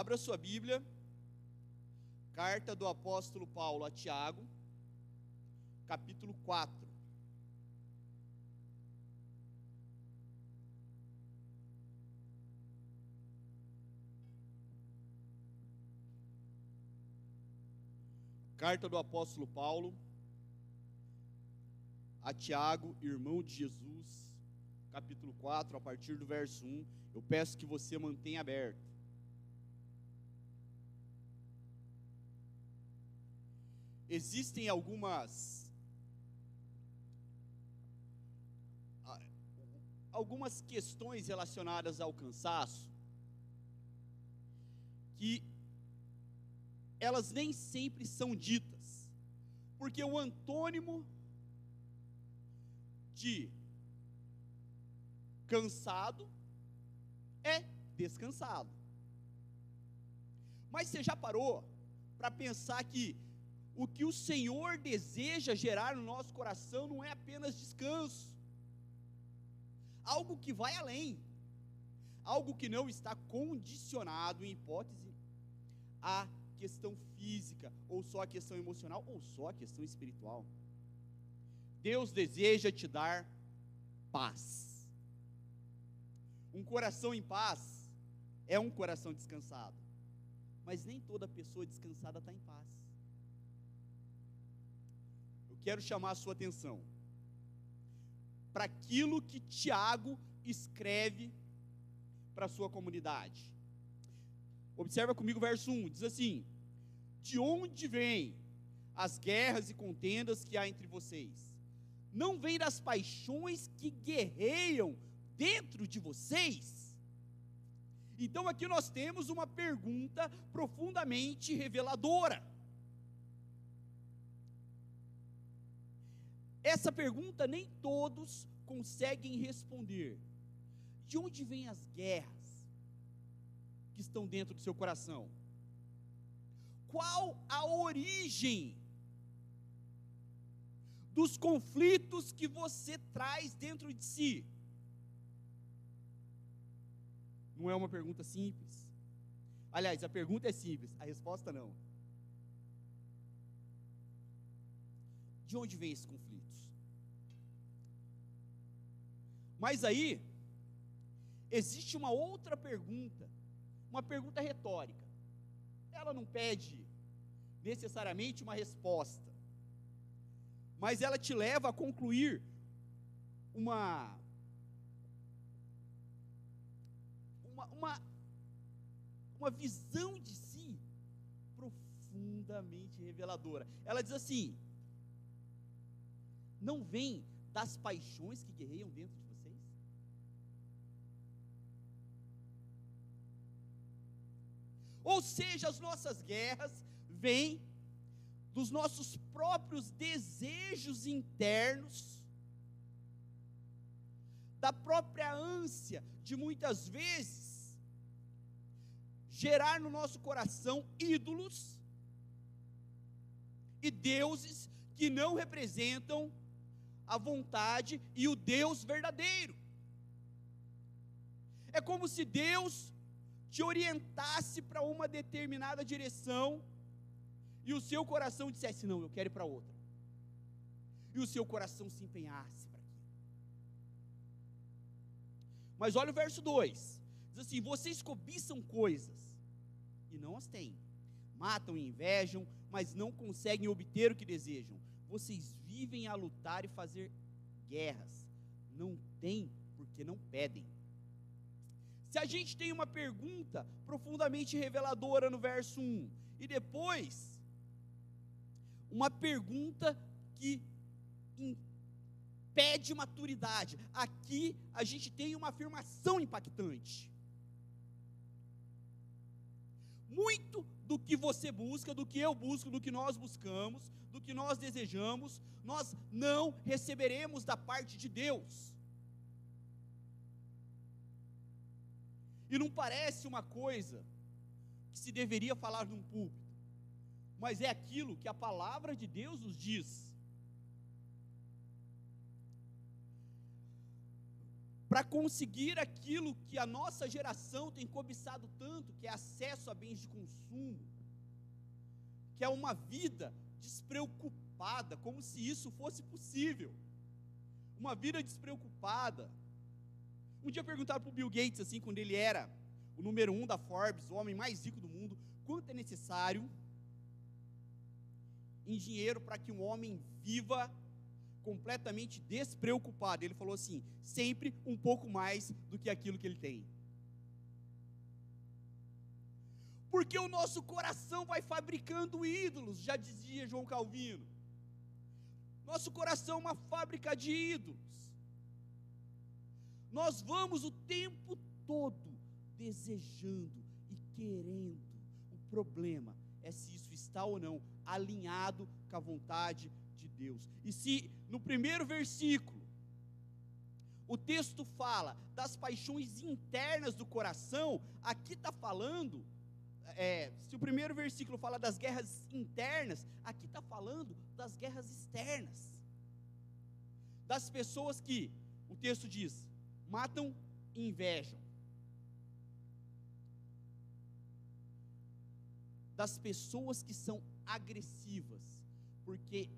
Abra sua Bíblia, carta do apóstolo Paulo a Tiago, capítulo 4. Carta do apóstolo Paulo a Tiago, irmão de Jesus, capítulo 4, a partir do verso 1. Eu peço que você mantenha aberto. Existem algumas algumas questões relacionadas ao cansaço que elas nem sempre são ditas, porque o antônimo de cansado é descansado. Mas você já parou para pensar que o que o Senhor deseja gerar no nosso coração não é apenas descanso, algo que vai além, algo que não está condicionado, em hipótese, à questão física, ou só a questão emocional, ou só a questão espiritual. Deus deseja te dar paz. Um coração em paz é um coração descansado, mas nem toda pessoa descansada está em paz quero chamar a sua atenção para aquilo que Tiago escreve para a sua comunidade. Observa comigo o verso 1, diz assim: De onde vêm as guerras e contendas que há entre vocês? Não vem das paixões que guerreiam dentro de vocês? Então aqui nós temos uma pergunta profundamente reveladora. Essa pergunta nem todos conseguem responder. De onde vêm as guerras que estão dentro do seu coração? Qual a origem dos conflitos que você traz dentro de si? Não é uma pergunta simples. Aliás, a pergunta é simples, a resposta não. De onde vem esse conflito? Mas aí, existe uma outra pergunta, uma pergunta retórica. Ela não pede necessariamente uma resposta, mas ela te leva a concluir uma uma, uma, uma visão de si profundamente reveladora. Ela diz assim: não vem das paixões que guerreiam dentro de Ou seja, as nossas guerras vêm dos nossos próprios desejos internos, da própria ânsia de muitas vezes gerar no nosso coração ídolos e deuses que não representam a vontade e o Deus verdadeiro. É como se Deus te orientasse para uma determinada direção e o seu coração dissesse: Não, eu quero ir para outra. E o seu coração se empenhasse para aquilo. Mas olha o verso 2: diz assim: Vocês cobiçam coisas e não as têm, matam e invejam, mas não conseguem obter o que desejam. Vocês vivem a lutar e fazer guerras, não têm porque não pedem. Se a gente tem uma pergunta profundamente reveladora no verso 1, e depois uma pergunta que pede maturidade, aqui a gente tem uma afirmação impactante. Muito do que você busca, do que eu busco, do que nós buscamos, do que nós desejamos, nós não receberemos da parte de Deus. E não parece uma coisa que se deveria falar num púlpito, mas é aquilo que a palavra de Deus nos diz. para conseguir aquilo que a nossa geração tem cobiçado tanto, que é acesso a bens de consumo, que é uma vida despreocupada, como se isso fosse possível. Uma vida despreocupada. Um dia perguntaram para o Bill Gates, assim, quando ele era o número um da Forbes, o homem mais rico do mundo, quanto é necessário em dinheiro para que um homem viva completamente despreocupado. Ele falou assim: sempre um pouco mais do que aquilo que ele tem. Porque o nosso coração vai fabricando ídolos, já dizia João Calvino. Nosso coração é uma fábrica de ídolos. Nós vamos o tempo todo desejando e querendo. O problema é se isso está ou não alinhado com a vontade de Deus. E se no primeiro versículo o texto fala das paixões internas do coração, aqui está falando, é, se o primeiro versículo fala das guerras internas, aqui está falando das guerras externas. Das pessoas que, o texto diz, matam e invejam. Das pessoas que são agressivas, porque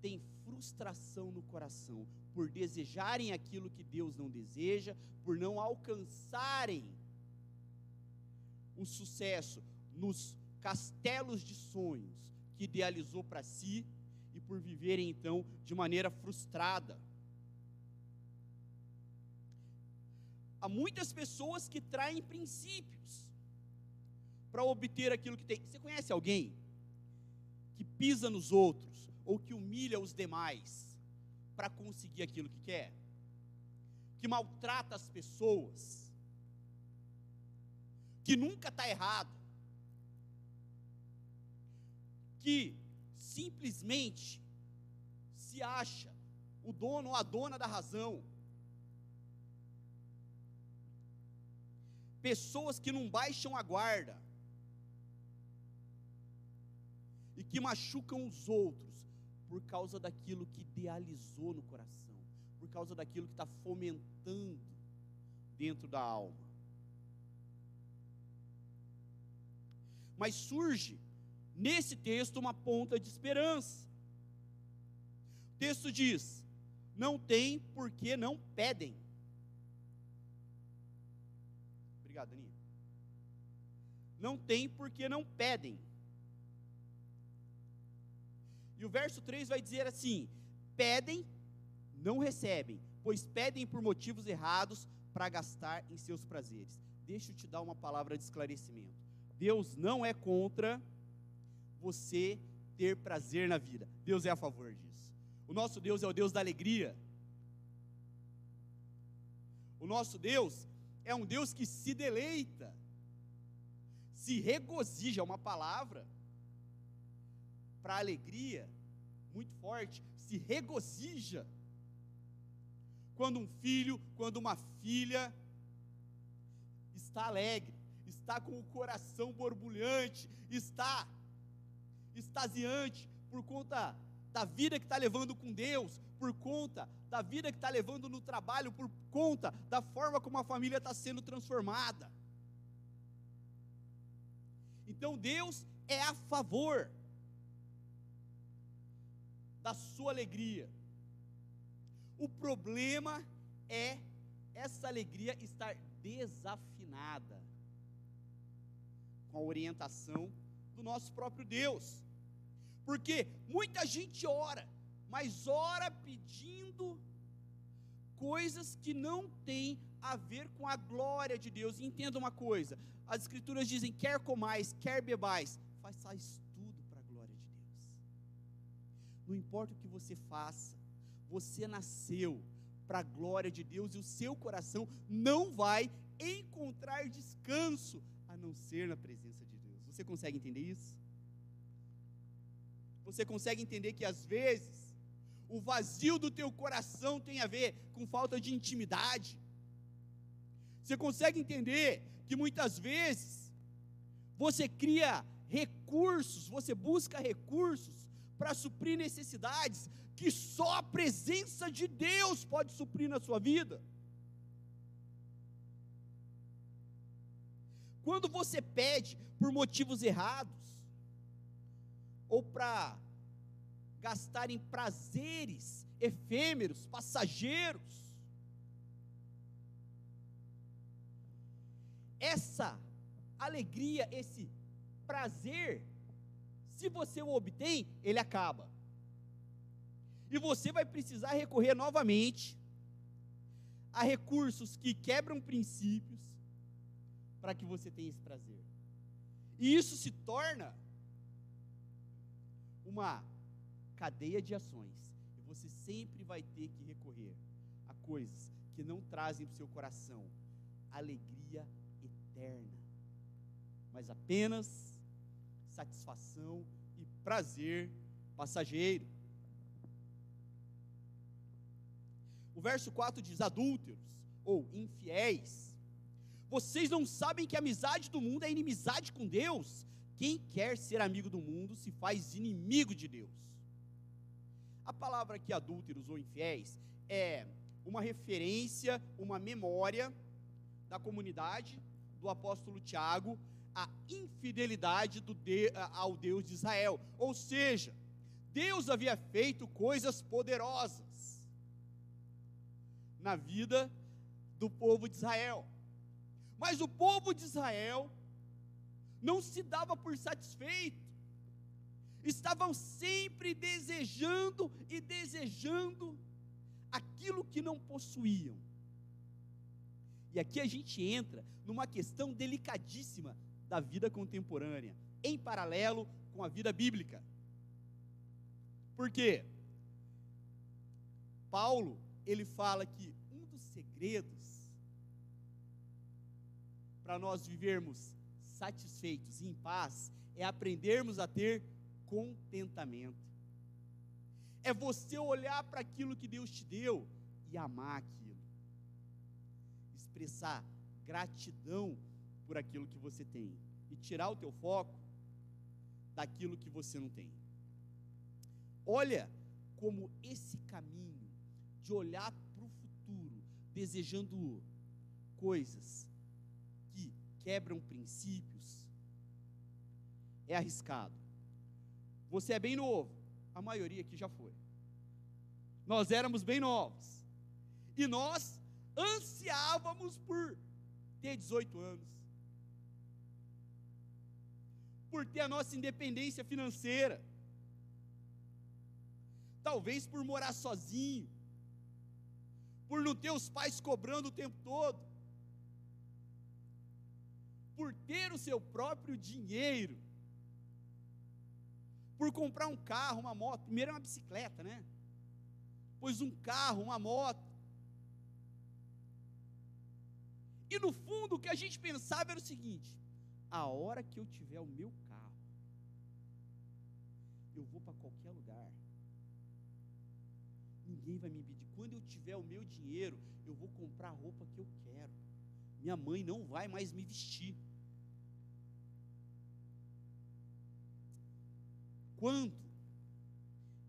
tem frustração no coração, por desejarem aquilo que Deus não deseja, por não alcançarem um sucesso nos castelos de sonhos que idealizou para si e por viverem então de maneira frustrada. Há muitas pessoas que traem princípios para obter aquilo que tem. Você conhece alguém que pisa nos outros ou que humilha os demais para conseguir aquilo que quer? Que maltrata as pessoas? Que nunca está errado? Que simplesmente se acha o dono ou a dona da razão? Pessoas que não baixam a guarda, e que machucam os outros por causa daquilo que idealizou no coração, por causa daquilo que está fomentando dentro da alma. Mas surge nesse texto uma ponta de esperança. O texto diz: não tem porque não pedem. Não tem porque não pedem. E o verso 3 vai dizer assim: pedem, não recebem, pois pedem por motivos errados para gastar em seus prazeres. Deixa eu te dar uma palavra de esclarecimento. Deus não é contra você ter prazer na vida. Deus é a favor disso. O nosso Deus é o Deus da alegria. O nosso Deus é um Deus que se deleita, se regozija, é uma palavra para alegria muito forte, se regozija quando um filho, quando uma filha está alegre, está com o coração borbulhante, está extasiante por conta da vida que está levando com Deus, por conta da vida que está levando no trabalho, por conta da forma como a família está sendo transformada. Então Deus é a favor da sua alegria. O problema é essa alegria estar desafinada com a orientação do nosso próprio Deus. Porque muita gente ora, mas ora pedindo coisas que não têm a ver com a glória de Deus. E entenda uma coisa: as Escrituras dizem: quer comais, quer bebais, façais não importa o que você faça, você nasceu para a glória de Deus e o seu coração não vai encontrar descanso a não ser na presença de Deus. Você consegue entender isso? Você consegue entender que às vezes o vazio do teu coração tem a ver com falta de intimidade? Você consegue entender que muitas vezes você cria recursos, você busca recursos para suprir necessidades que só a presença de Deus pode suprir na sua vida. Quando você pede por motivos errados, ou para gastar em prazeres efêmeros, passageiros, essa alegria, esse prazer, se você o obtém, ele acaba. E você vai precisar recorrer novamente a recursos que quebram princípios para que você tenha esse prazer. E isso se torna uma cadeia de ações. E você sempre vai ter que recorrer a coisas que não trazem para o seu coração alegria eterna, mas apenas satisfação e prazer passageiro. O verso 4 diz: adúlteros ou infiéis. Vocês não sabem que a amizade do mundo é inimizade com Deus? Quem quer ser amigo do mundo se faz inimigo de Deus. A palavra aqui, adúlteros ou infiéis, é uma referência, uma memória da comunidade do apóstolo Tiago a infidelidade de, ao Deus de Israel. Ou seja, Deus havia feito coisas poderosas na vida do povo de Israel. Mas o povo de Israel não se dava por satisfeito, estavam sempre desejando e desejando aquilo que não possuíam. E aqui a gente entra numa questão delicadíssima da vida contemporânea, em paralelo com a vida bíblica. Por quê? Paulo, ele fala que um dos segredos para nós vivermos satisfeitos e em paz é aprendermos a ter contentamento. É você olhar para aquilo que Deus te deu e amar aquilo. Expressar gratidão por aquilo que você tem e tirar o teu foco daquilo que você não tem. Olha como esse caminho de olhar para o futuro, desejando coisas que quebram princípios, é arriscado. Você é bem novo, a maioria aqui já foi. Nós éramos bem novos. E nós ansiávamos por ter 18 anos, por ter a nossa independência financeira, talvez por morar sozinho, por não ter os pais cobrando o tempo todo, por ter o seu próprio dinheiro, por comprar um carro, uma moto, primeiro é uma bicicleta, né? Pois um carro, uma moto, E no fundo o que a gente pensava era o seguinte: a hora que eu tiver o meu carro, eu vou para qualquer lugar. Ninguém vai me impedir. Quando eu tiver o meu dinheiro, eu vou comprar a roupa que eu quero. Minha mãe não vai mais me vestir. Quando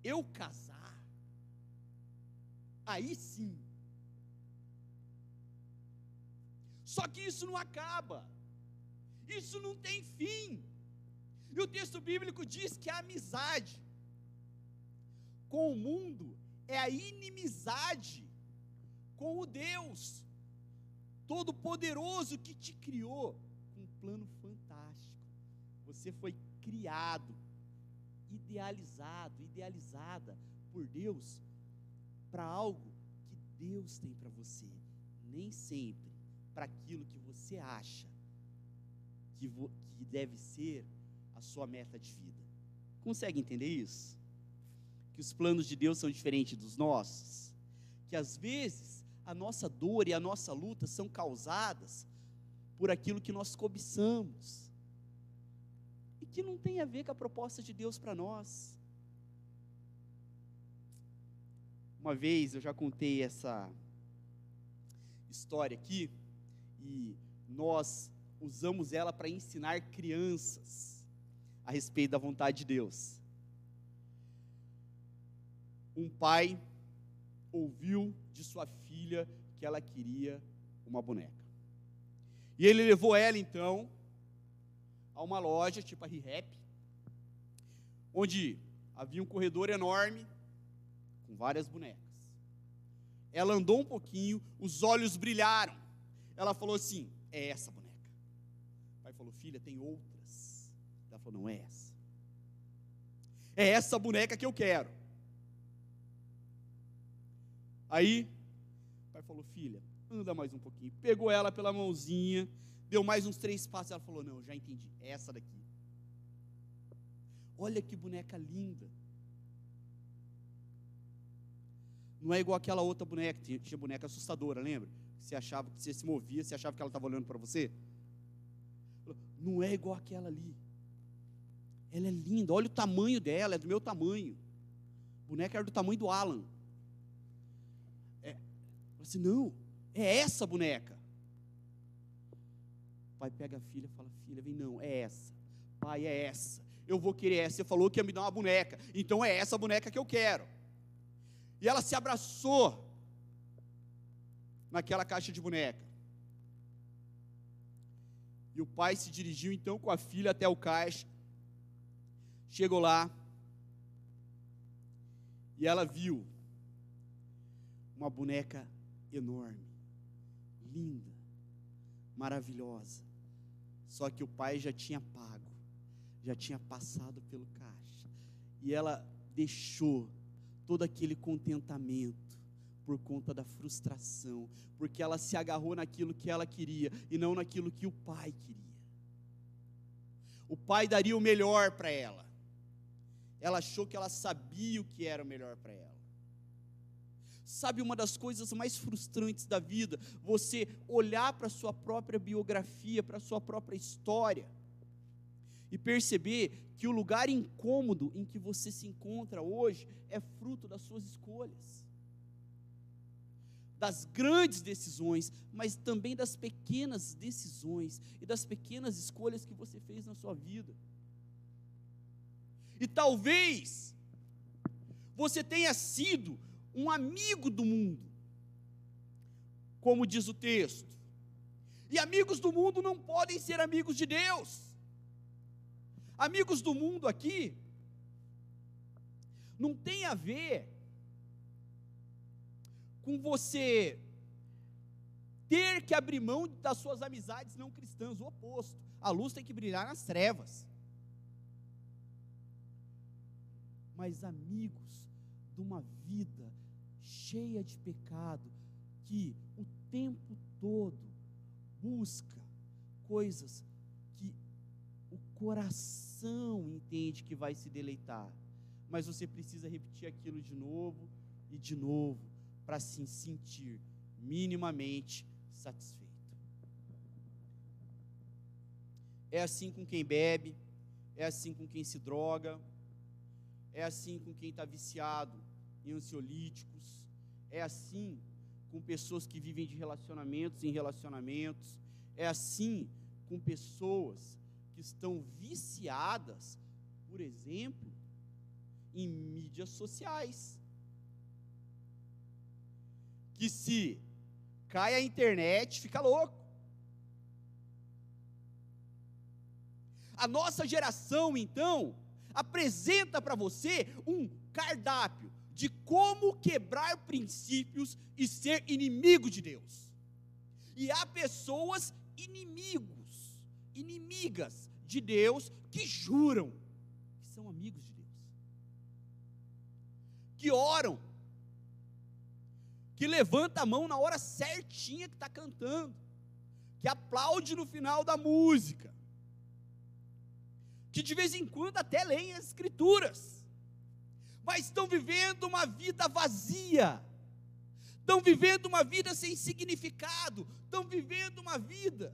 eu casar, aí sim Só que isso não acaba, isso não tem fim. E o texto bíblico diz que a amizade com o mundo é a inimizade com o Deus Todo-Poderoso que te criou com um plano fantástico. Você foi criado, idealizado, idealizada por Deus para algo que Deus tem para você. Nem sempre para aquilo que você acha que, que deve ser a sua meta de vida. Consegue entender isso? Que os planos de Deus são diferentes dos nossos? Que às vezes a nossa dor e a nossa luta são causadas por aquilo que nós cobiçamos e que não tem a ver com a proposta de Deus para nós. Uma vez eu já contei essa história aqui e nós usamos ela para ensinar crianças a respeito da vontade de Deus. Um pai ouviu de sua filha que ela queria uma boneca. E ele levou ela então a uma loja, tipo a ReHap, onde havia um corredor enorme com várias bonecas. Ela andou um pouquinho, os olhos brilharam. Ela falou assim: É essa boneca. O pai falou: Filha, tem outras. Ela falou: Não é essa. É essa boneca que eu quero. Aí, o pai falou: Filha, anda mais um pouquinho. Pegou ela pela mãozinha, deu mais uns três passos. Ela falou: Não, já entendi. É essa daqui. Olha que boneca linda. Não é igual aquela outra boneca, tinha, boneca assustadora, lembra? Você achava que você se movia, você achava que ela estava olhando para você. Não é igual aquela ali. Ela é linda, olha o tamanho dela, é do meu tamanho. A boneca era do tamanho do Alan. É, assim, não, é essa boneca. O pai pega a filha e fala: Filha, vem, não, é essa. Pai, é essa. Eu vou querer essa. Você falou que ia me dar uma boneca. Então é essa boneca que eu quero. E ela se abraçou naquela caixa de boneca. E o pai se dirigiu então com a filha até o caixa. Chegou lá. E ela viu uma boneca enorme, linda, maravilhosa. Só que o pai já tinha pago, já tinha passado pelo caixa. E ela deixou todo aquele contentamento por conta da frustração, porque ela se agarrou naquilo que ela queria e não naquilo que o pai queria. O pai daria o melhor para ela. Ela achou que ela sabia o que era o melhor para ela. Sabe uma das coisas mais frustrantes da vida? Você olhar para a sua própria biografia, para a sua própria história e perceber que o lugar incômodo em que você se encontra hoje é fruto das suas escolhas, das grandes decisões, mas também das pequenas decisões e das pequenas escolhas que você fez na sua vida. E talvez você tenha sido um amigo do mundo, como diz o texto. E amigos do mundo não podem ser amigos de Deus. Amigos do mundo aqui, não tem a ver com você ter que abrir mão das suas amizades não cristãs, o oposto. A luz tem que brilhar nas trevas. Mas amigos de uma vida cheia de pecado, que o tempo todo busca coisas que o coração entende que vai se deleitar, mas você precisa repetir aquilo de novo e de novo para se sentir minimamente satisfeito. É assim com quem bebe, é assim com quem se droga, é assim com quem está viciado em ansiolíticos, é assim com pessoas que vivem de relacionamentos em relacionamentos, é assim com pessoas que estão viciadas, por exemplo, em mídias sociais. Que se cai a internet, fica louco. A nossa geração, então, apresenta para você um cardápio de como quebrar princípios e ser inimigo de Deus. E há pessoas inimigos, inimigas de Deus que juram que são amigos de Deus, que oram, que levanta a mão na hora certinha que está cantando, que aplaude no final da música, que de vez em quando até leem as escrituras, mas estão vivendo uma vida vazia, estão vivendo uma vida sem significado, estão vivendo uma vida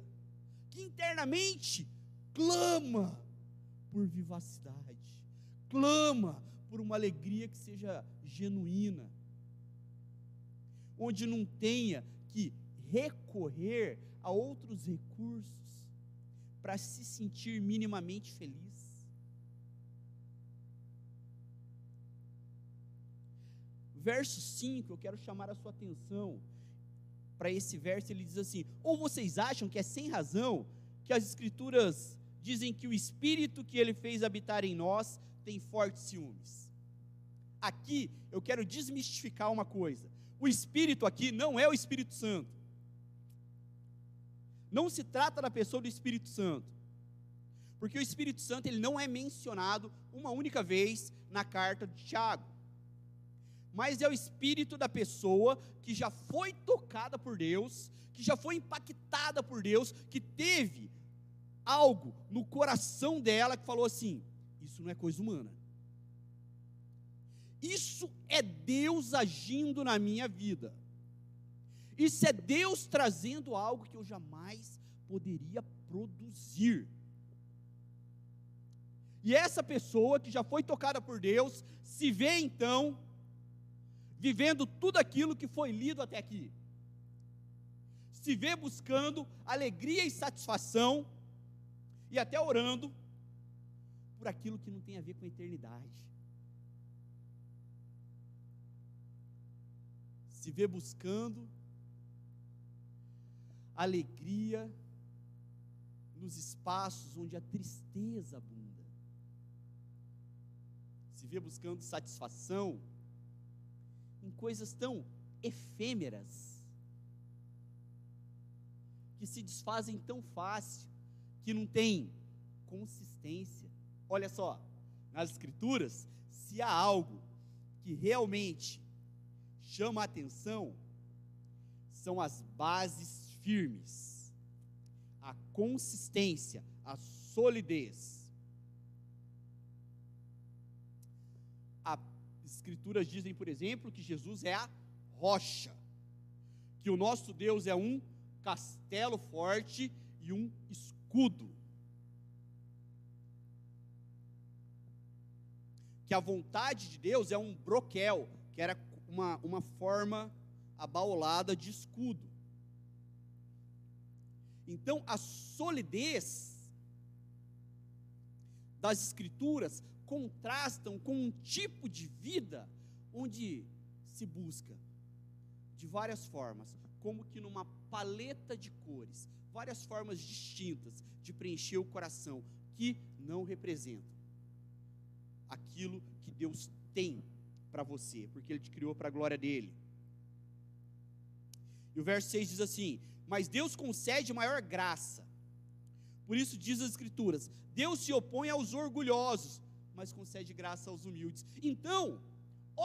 que internamente clama por vivacidade, clama por uma alegria que seja genuína, onde não tenha que recorrer a outros recursos para se sentir minimamente feliz. Verso 5, eu quero chamar a sua atenção para esse verso, ele diz assim: Ou vocês acham que é sem razão que as escrituras dizem que o espírito que ele fez habitar em nós tem fortes ciúmes. Aqui eu quero desmistificar uma coisa. O espírito aqui não é o Espírito Santo. Não se trata da pessoa do Espírito Santo. Porque o Espírito Santo ele não é mencionado uma única vez na carta de Tiago. Mas é o espírito da pessoa que já foi tocada por Deus, que já foi impactada por Deus, que teve algo no coração dela que falou assim: Isso não é coisa humana. Isso é Deus agindo na minha vida. Isso é Deus trazendo algo que eu jamais poderia produzir. E essa pessoa que já foi tocada por Deus, se vê então vivendo tudo aquilo que foi lido até aqui. Se vê buscando alegria e satisfação e até orando por aquilo que não tem a ver com a eternidade. Se vê buscando alegria nos espaços onde a tristeza abunda. Se vê buscando satisfação em coisas tão efêmeras que se desfazem tão fácil que não tem consistência. Olha só, nas Escrituras, se há algo que realmente chama a atenção, são as bases firmes, a consistência, a solidez. As Escrituras dizem, por exemplo, que Jesus é a rocha, que o nosso Deus é um castelo forte e um escudo. Que a vontade de Deus é um broquel, que era uma, uma forma abaulada de escudo. Então, a solidez das Escrituras contrastam com um tipo de vida onde se busca de várias formas, como que numa paleta de cores, várias formas distintas de preencher o coração que não representam aquilo que Deus tem para você, porque Ele te criou para a glória dele. E o verso 6 diz assim: Mas Deus concede maior graça. Por isso diz as Escrituras: Deus se opõe aos orgulhosos, mas concede graça aos humildes. Então,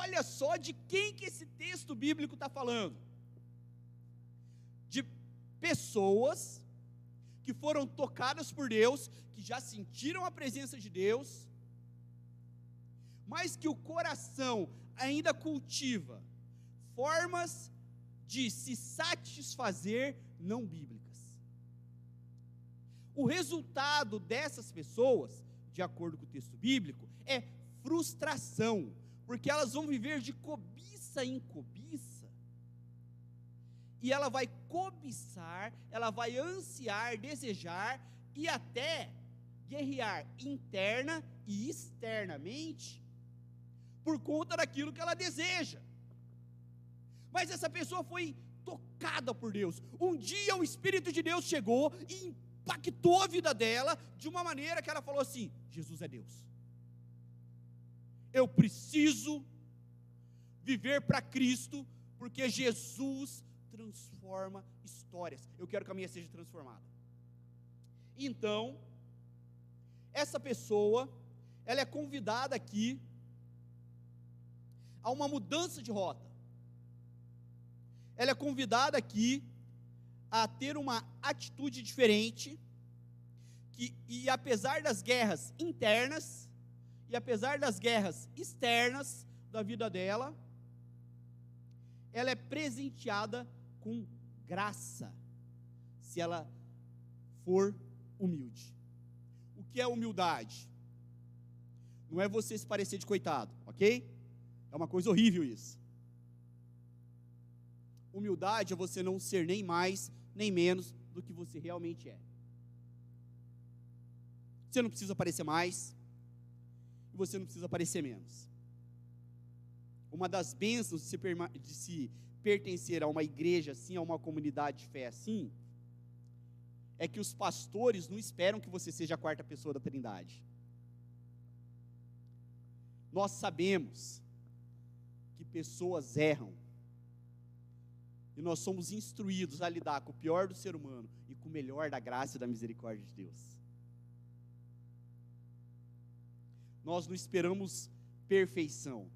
olha só de quem que esse texto bíblico está falando pessoas que foram tocadas por Deus, que já sentiram a presença de Deus, mas que o coração ainda cultiva formas de se satisfazer não bíblicas. O resultado dessas pessoas, de acordo com o texto bíblico, é frustração, porque elas vão viver de cobiça em cobiça e ela vai cobiçar, ela vai ansiar, desejar e até guerrear interna e externamente por conta daquilo que ela deseja. Mas essa pessoa foi tocada por Deus. Um dia o Espírito de Deus chegou e impactou a vida dela de uma maneira que ela falou assim: Jesus é Deus. Eu preciso viver para Cristo, porque Jesus transforma histórias. Eu quero que a minha seja transformada. Então, essa pessoa, ela é convidada aqui a uma mudança de rota. Ela é convidada aqui a ter uma atitude diferente, que, e apesar das guerras internas, e apesar das guerras externas da vida dela, ela é presenteada com graça, se ela for humilde. O que é humildade? Não é você se parecer de coitado, ok? É uma coisa horrível isso. Humildade é você não ser nem mais, nem menos do que você realmente é. Você não precisa parecer mais, e você não precisa parecer menos. Uma das bênçãos de se, de se pertencer a uma igreja assim, a uma comunidade de fé assim, é que os pastores não esperam que você seja a quarta pessoa da Trindade. Nós sabemos pessoas erram. E nós somos instruídos a lidar com o pior do ser humano e com o melhor da graça e da misericórdia de Deus. Nós não esperamos perfeição,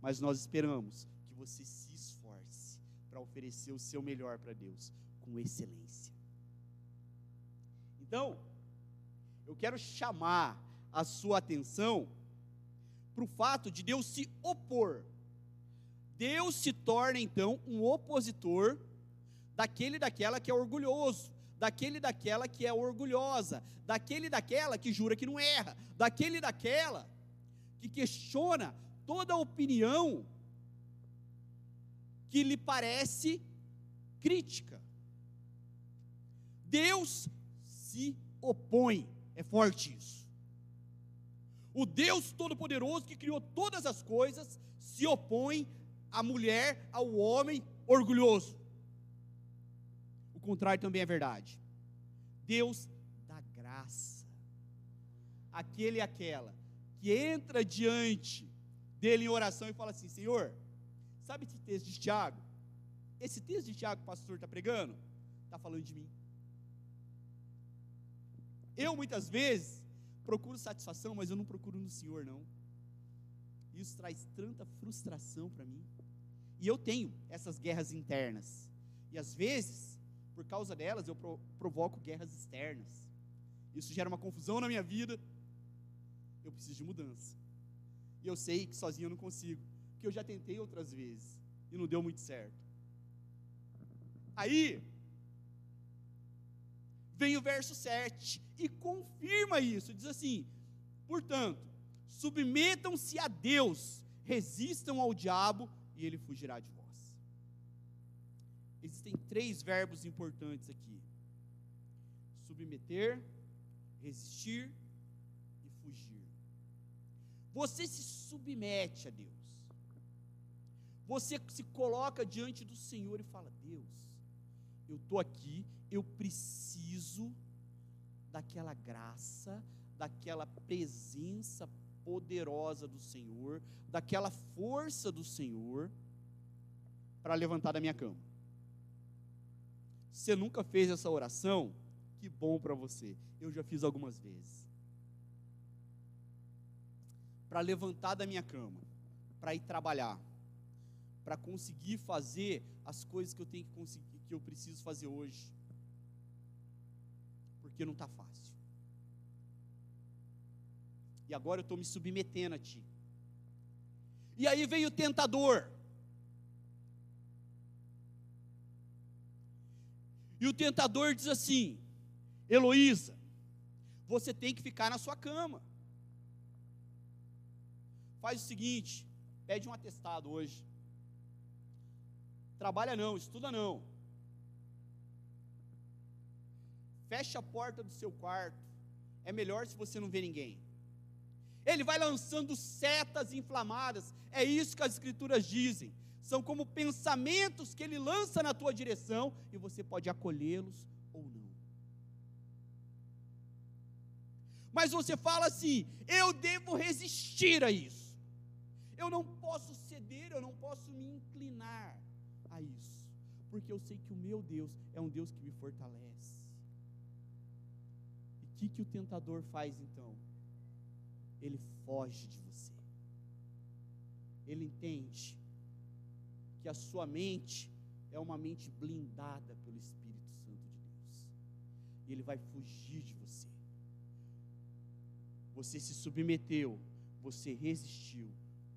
mas nós esperamos que você se esforce para oferecer o seu melhor para Deus com excelência. Então, eu quero chamar a sua atenção para o fato de Deus se opor. Deus se torna então um opositor daquele daquela que é orgulhoso, daquele daquela que é orgulhosa, daquele daquela que jura que não erra, daquele daquela que questiona toda opinião que lhe parece crítica. Deus se opõe, é forte isso. O Deus Todo-Poderoso que criou todas as coisas se opõe à mulher, ao homem orgulhoso. O contrário também é verdade. Deus dá graça. Aquele e aquela que entra diante dele em oração e fala assim: Senhor, sabe esse texto de Tiago? Esse texto de Tiago que o pastor está pregando, está falando de mim. Eu muitas vezes procuro satisfação, mas eu não procuro no Senhor, não. Isso traz tanta frustração para mim. E eu tenho essas guerras internas. E às vezes, por causa delas, eu provoco guerras externas. Isso gera uma confusão na minha vida. Eu preciso de mudança. E eu sei que sozinho eu não consigo. Porque eu já tentei outras vezes. E não deu muito certo. Aí, vem o verso 7 e confirma isso. Diz assim: portanto, submetam-se a Deus, resistam ao diabo e ele fugirá de vós. Existem três verbos importantes aqui: submeter, resistir e fugir. Você se submete a Deus. Você se coloca diante do Senhor e fala: Deus, eu estou aqui, eu preciso daquela graça, daquela presença poderosa do Senhor, daquela força do Senhor para levantar da minha cama. Você nunca fez essa oração? Que bom para você. Eu já fiz algumas vezes. Para levantar da minha cama, para ir trabalhar, para conseguir fazer as coisas que eu tenho que conseguir, que eu preciso fazer hoje porque não está fácil. E agora eu estou me submetendo a Ti. E aí vem o tentador. E o tentador diz assim: Heloísa, você tem que ficar na sua cama. Faz o seguinte, pede um atestado hoje. Trabalha não, estuda não. fecha a porta do seu quarto. É melhor se você não vê ninguém. Ele vai lançando setas inflamadas. É isso que as escrituras dizem. São como pensamentos que ele lança na tua direção e você pode acolhê-los ou não. Mas você fala assim: eu devo resistir a isso. Eu não posso ceder, eu não posso me inclinar a isso, porque eu sei que o meu Deus é um Deus que me fortalece que, que o tentador faz então? Ele foge de você. Ele entende que a sua mente é uma mente blindada pelo Espírito Santo de Deus. E ele vai fugir de você. Você se submeteu, você resistiu,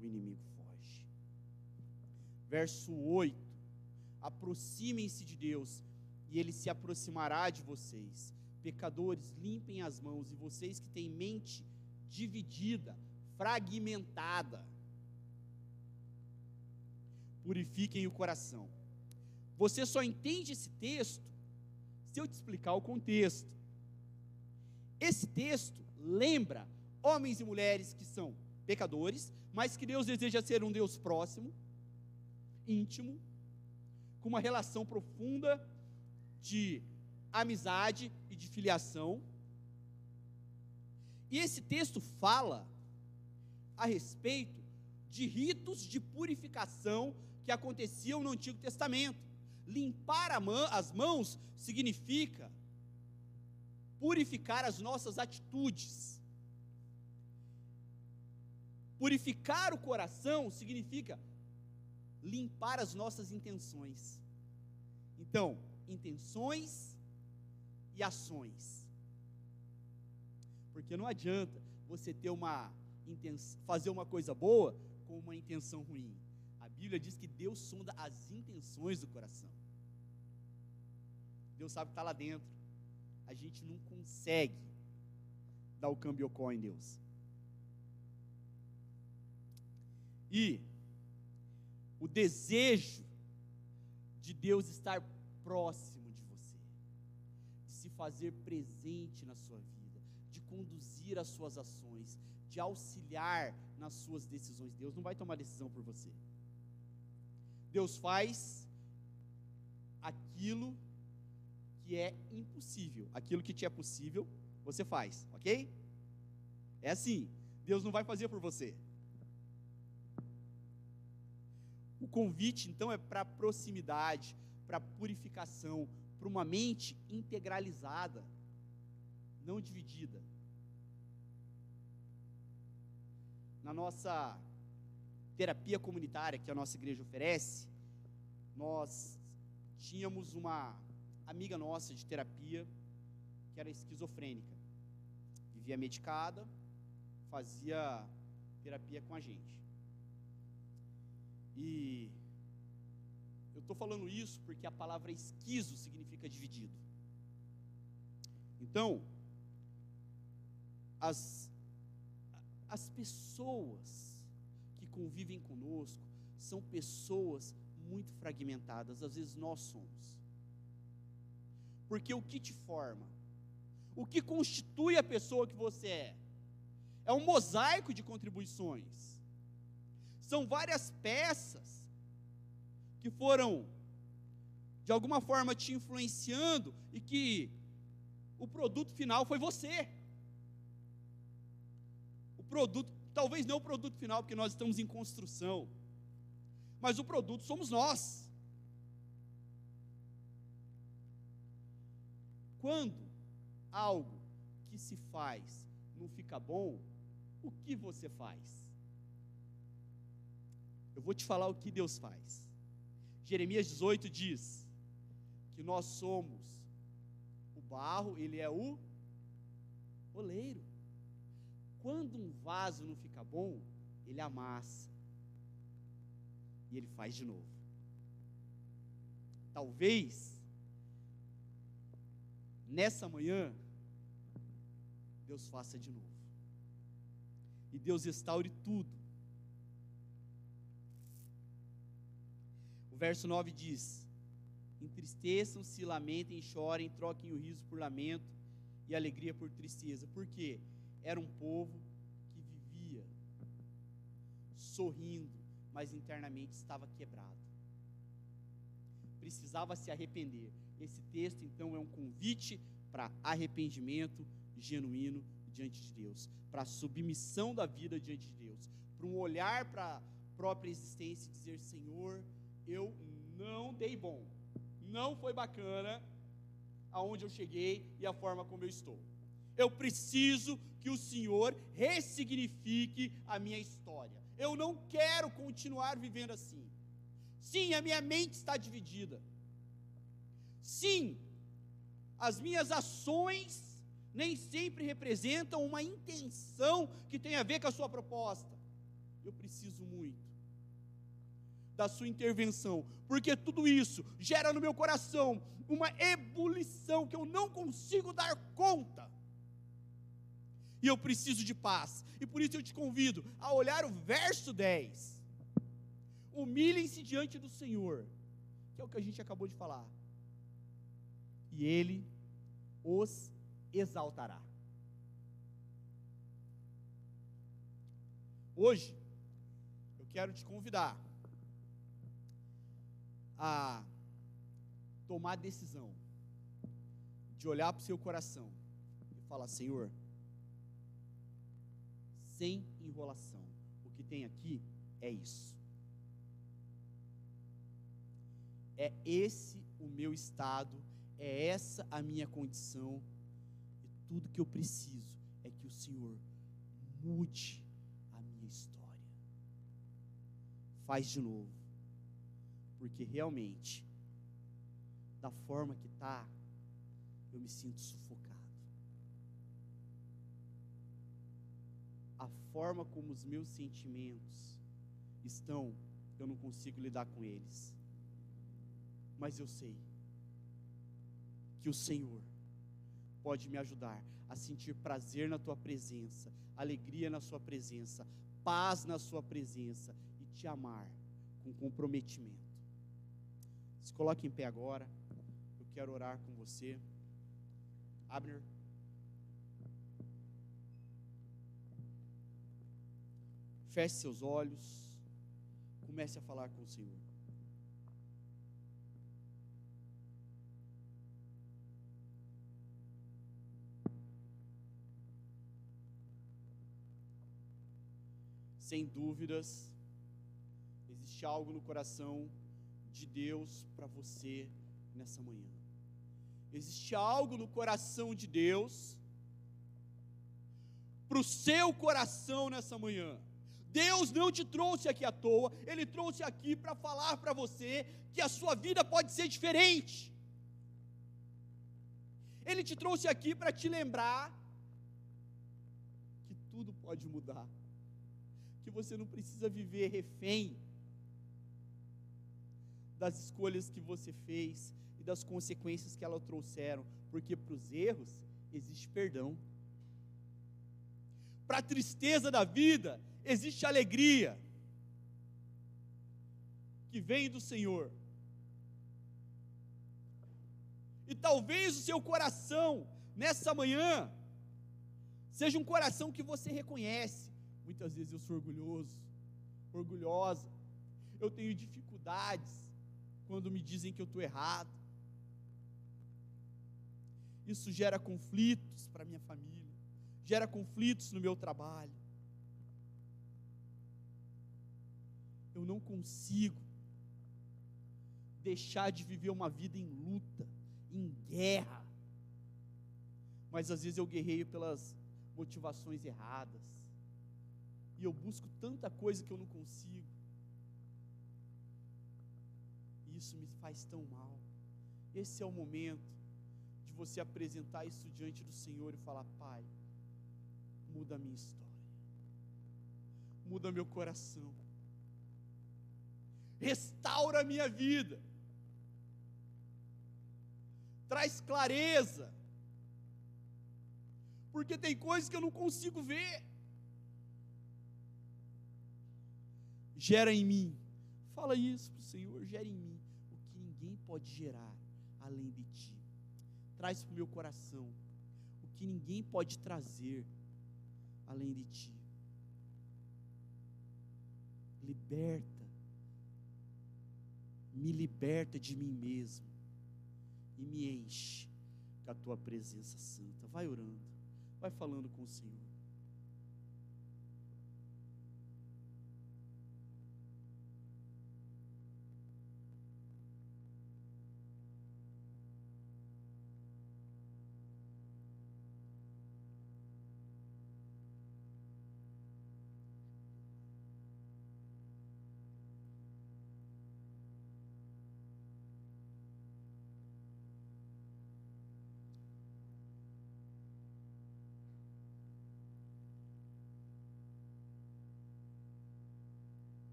o inimigo foge. Verso 8: Aproximem-se de Deus, e ele se aproximará de vocês pecadores, limpem as mãos, e vocês que têm mente dividida, fragmentada, purifiquem o coração. Você só entende esse texto se eu te explicar o contexto. Esse texto lembra homens e mulheres que são pecadores, mas que Deus deseja ser um Deus próximo, íntimo, com uma relação profunda de amizade e de filiação. E esse texto fala a respeito de ritos de purificação que aconteciam no Antigo Testamento. Limpar as mãos significa purificar as nossas atitudes. Purificar o coração significa limpar as nossas intenções. Então, intenções e ações. Porque não adianta você ter uma fazer uma coisa boa com uma intenção ruim. A Bíblia diz que Deus sonda as intenções do coração. Deus sabe o que está lá dentro. A gente não consegue dar o cambiocó em Deus. E o desejo de Deus estar próximo de você, de se fazer presente na sua vida, conduzir as suas ações, de auxiliar nas suas decisões. Deus não vai tomar decisão por você. Deus faz aquilo que é impossível. Aquilo que te é possível, você faz, ok? É assim. Deus não vai fazer por você. O convite, então, é para proximidade, para purificação, para uma mente integralizada, não dividida. Na nossa terapia comunitária que a nossa igreja oferece, nós tínhamos uma amiga nossa de terapia que era esquizofrênica. Vivia medicada, fazia terapia com a gente. E eu estou falando isso porque a palavra esquizo significa dividido. Então, as, as pessoas que convivem conosco são pessoas muito fragmentadas, às vezes nós somos. Porque o que te forma? O que constitui a pessoa que você é? É um mosaico de contribuições. São várias peças que foram, de alguma forma, te influenciando e que o produto final foi você. Produto, talvez não o produto final, porque nós estamos em construção, mas o produto somos nós. Quando algo que se faz não fica bom, o que você faz? Eu vou te falar o que Deus faz. Jeremias 18 diz que nós somos o barro, ele é o oleiro. Quando um vaso não fica bom, ele amassa. E ele faz de novo. Talvez nessa manhã Deus faça de novo. E Deus restaure tudo O verso 9 diz: Entristeçam-se, lamentem, chorem, troquem o riso por lamento e alegria por tristeza. Por quê? Era um povo sorrindo, mas internamente estava quebrado. Precisava se arrepender. Esse texto, então, é um convite para arrependimento genuíno diante de Deus, para submissão da vida diante de Deus, para um olhar para a própria existência e dizer: Senhor, eu não dei bom. Não foi bacana aonde eu cheguei e a forma como eu estou. Eu preciso que o Senhor ressignifique a minha história. Eu não quero continuar vivendo assim. Sim, a minha mente está dividida. Sim, as minhas ações nem sempre representam uma intenção que tem a ver com a sua proposta. Eu preciso muito da sua intervenção, porque tudo isso gera no meu coração uma ebulição que eu não consigo dar conta. E eu preciso de paz. E por isso eu te convido a olhar o verso 10. Humilhem-se diante do Senhor, que é o que a gente acabou de falar. E ele os exaltará. Hoje, eu quero te convidar a tomar decisão de olhar para o seu coração e falar: Senhor, sem enrolação, o que tem aqui é isso. É esse o meu estado, é essa a minha condição, e tudo que eu preciso é que o Senhor mude a minha história. Faz de novo, porque realmente, da forma que está, eu me sinto sufocado. Forma como os meus sentimentos estão, eu não consigo lidar com eles mas eu sei que o Senhor pode me ajudar a sentir prazer na tua presença, alegria na sua presença, paz na sua presença e te amar com comprometimento. Se coloque em pé agora. Eu quero orar com você. Abner. Feche seus olhos. Comece a falar com o Senhor. sem dúvidas, existe algo no coração de Deus para você nessa manhã. Existe algo no coração de Deus para o seu coração nessa manhã. Deus não te trouxe aqui à toa, Ele trouxe aqui para falar para você que a sua vida pode ser diferente. Ele te trouxe aqui para te lembrar que tudo pode mudar que você não precisa viver refém das escolhas que você fez e das consequências que elas trouxeram, porque para os erros existe perdão. Para a tristeza da vida existe alegria que vem do Senhor. E talvez o seu coração nessa manhã seja um coração que você reconhece Muitas vezes eu sou orgulhoso, orgulhosa. Eu tenho dificuldades quando me dizem que eu estou errado. Isso gera conflitos para minha família, gera conflitos no meu trabalho. Eu não consigo deixar de viver uma vida em luta, em guerra. Mas às vezes eu guerreio pelas motivações erradas e eu busco tanta coisa que eu não consigo. E isso me faz tão mal. Esse é o momento de você apresentar isso diante do Senhor e falar: Pai, muda a minha história, muda meu coração, restaura a minha vida, traz clareza, porque tem coisas que eu não consigo ver. gera em mim. Fala isso para o Senhor, gera em mim o que ninguém pode gerar além de ti. Traz para o meu coração o que ninguém pode trazer além de ti. Liberta, me liberta de mim mesmo e me enche com a tua presença santa. Vai orando, vai falando com o Senhor.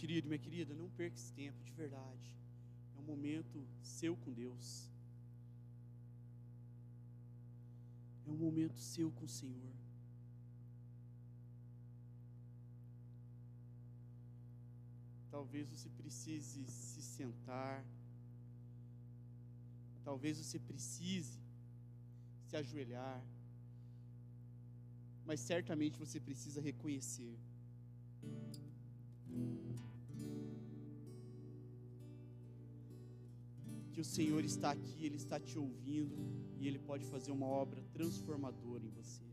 querido, minha querida, não perca esse tempo, de verdade. É um momento seu com Deus. É um momento seu com o Senhor. Talvez você precise se sentar. Talvez você precise se ajoelhar. Mas certamente você precisa reconhecer que o Senhor está aqui, Ele está te ouvindo e Ele pode fazer uma obra transformadora em você.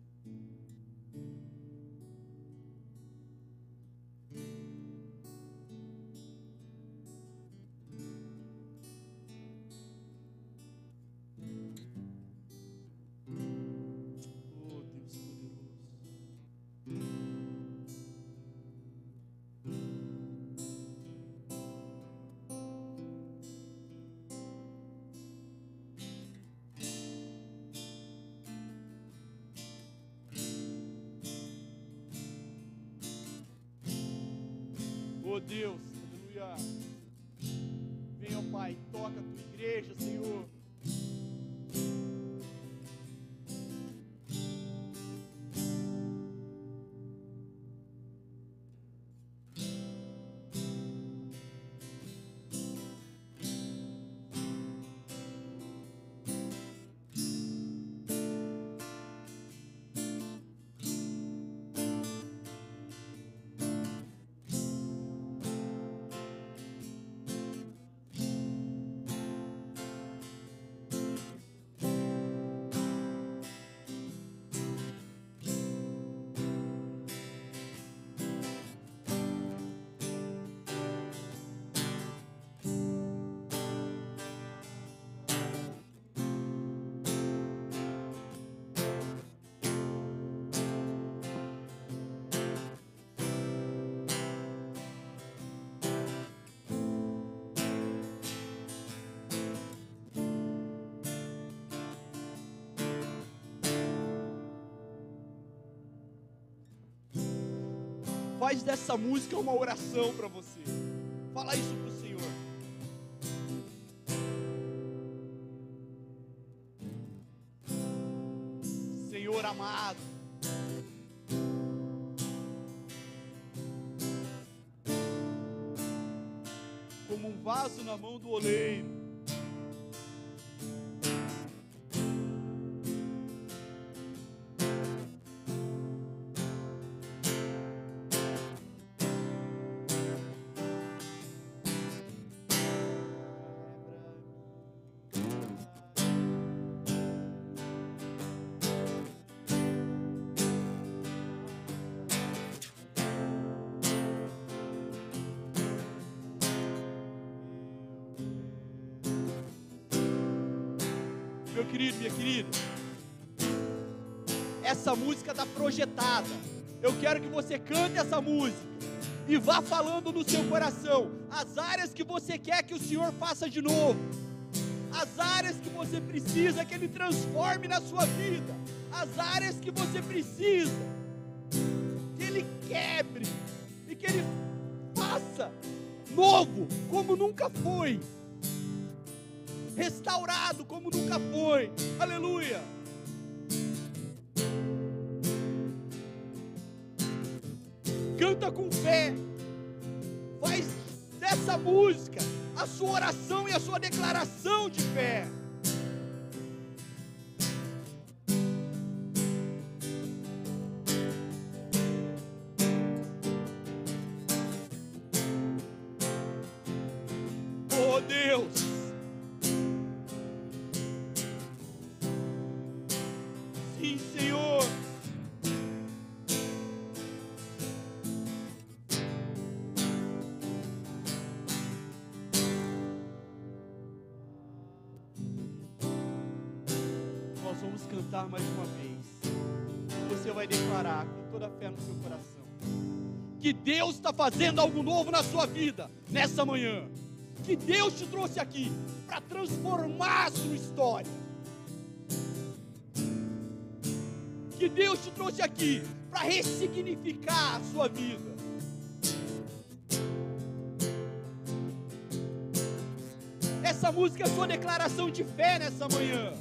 Faz dessa música uma oração para você. Fala isso para o Senhor. Senhor amado, como um vaso na mão do oleiro, Meu querido, minha querida, essa música está projetada. Eu quero que você cante essa música e vá falando no seu coração as áreas que você quer que o Senhor faça de novo, as áreas que você precisa que Ele transforme na sua vida, as áreas que você precisa que Ele quebre e que Ele faça novo como nunca foi restaurado como nunca foi. Aleluia. Canta com fé. Faz dessa música a sua oração e a sua declaração de fé. Vamos cantar mais uma vez. Você vai declarar com toda a fé no seu coração que Deus está fazendo algo novo na sua vida nessa manhã. Que Deus te trouxe aqui para transformar a sua história. que Deus te trouxe aqui para ressignificar a sua vida. Essa música é sua declaração de fé nessa manhã.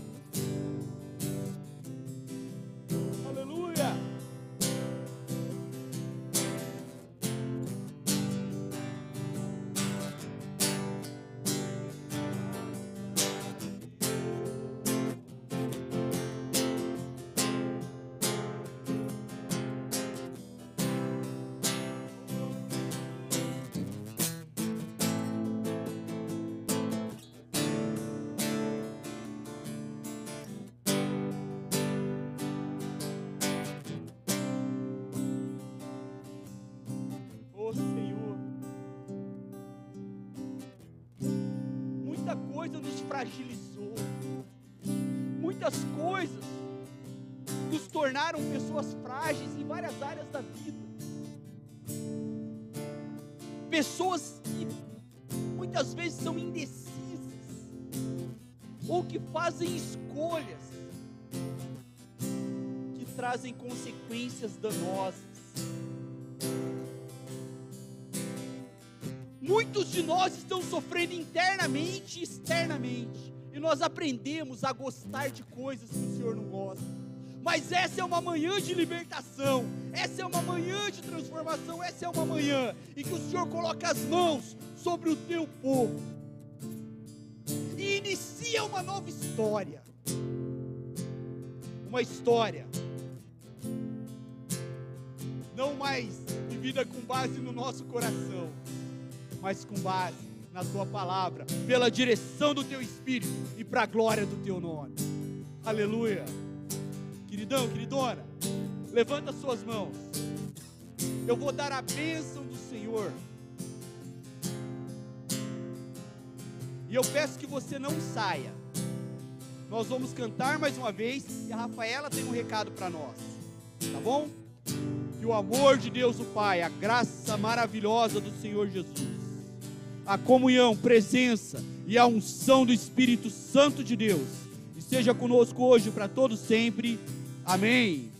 Que muitas vezes são indecisas ou que fazem escolhas que trazem consequências danosas. Muitos de nós estão sofrendo internamente e externamente, e nós aprendemos a gostar de coisas que o Senhor não gosta. Mas essa é uma manhã de libertação, essa é uma manhã de transformação, essa é uma manhã em que o Senhor coloca as mãos sobre o teu povo e inicia uma nova história. Uma história não mais vivida com base no nosso coração, mas com base na tua palavra, pela direção do teu espírito e para a glória do teu nome. Aleluia. Queridão, queridona, levanta suas mãos. Eu vou dar a bênção do Senhor. E eu peço que você não saia. Nós vamos cantar mais uma vez e a Rafaela tem um recado para nós. Tá bom? Que o amor de Deus o Pai, a graça maravilhosa do Senhor Jesus, a comunhão, presença e a unção do Espírito Santo de Deus esteja conosco hoje para todos sempre. Amém.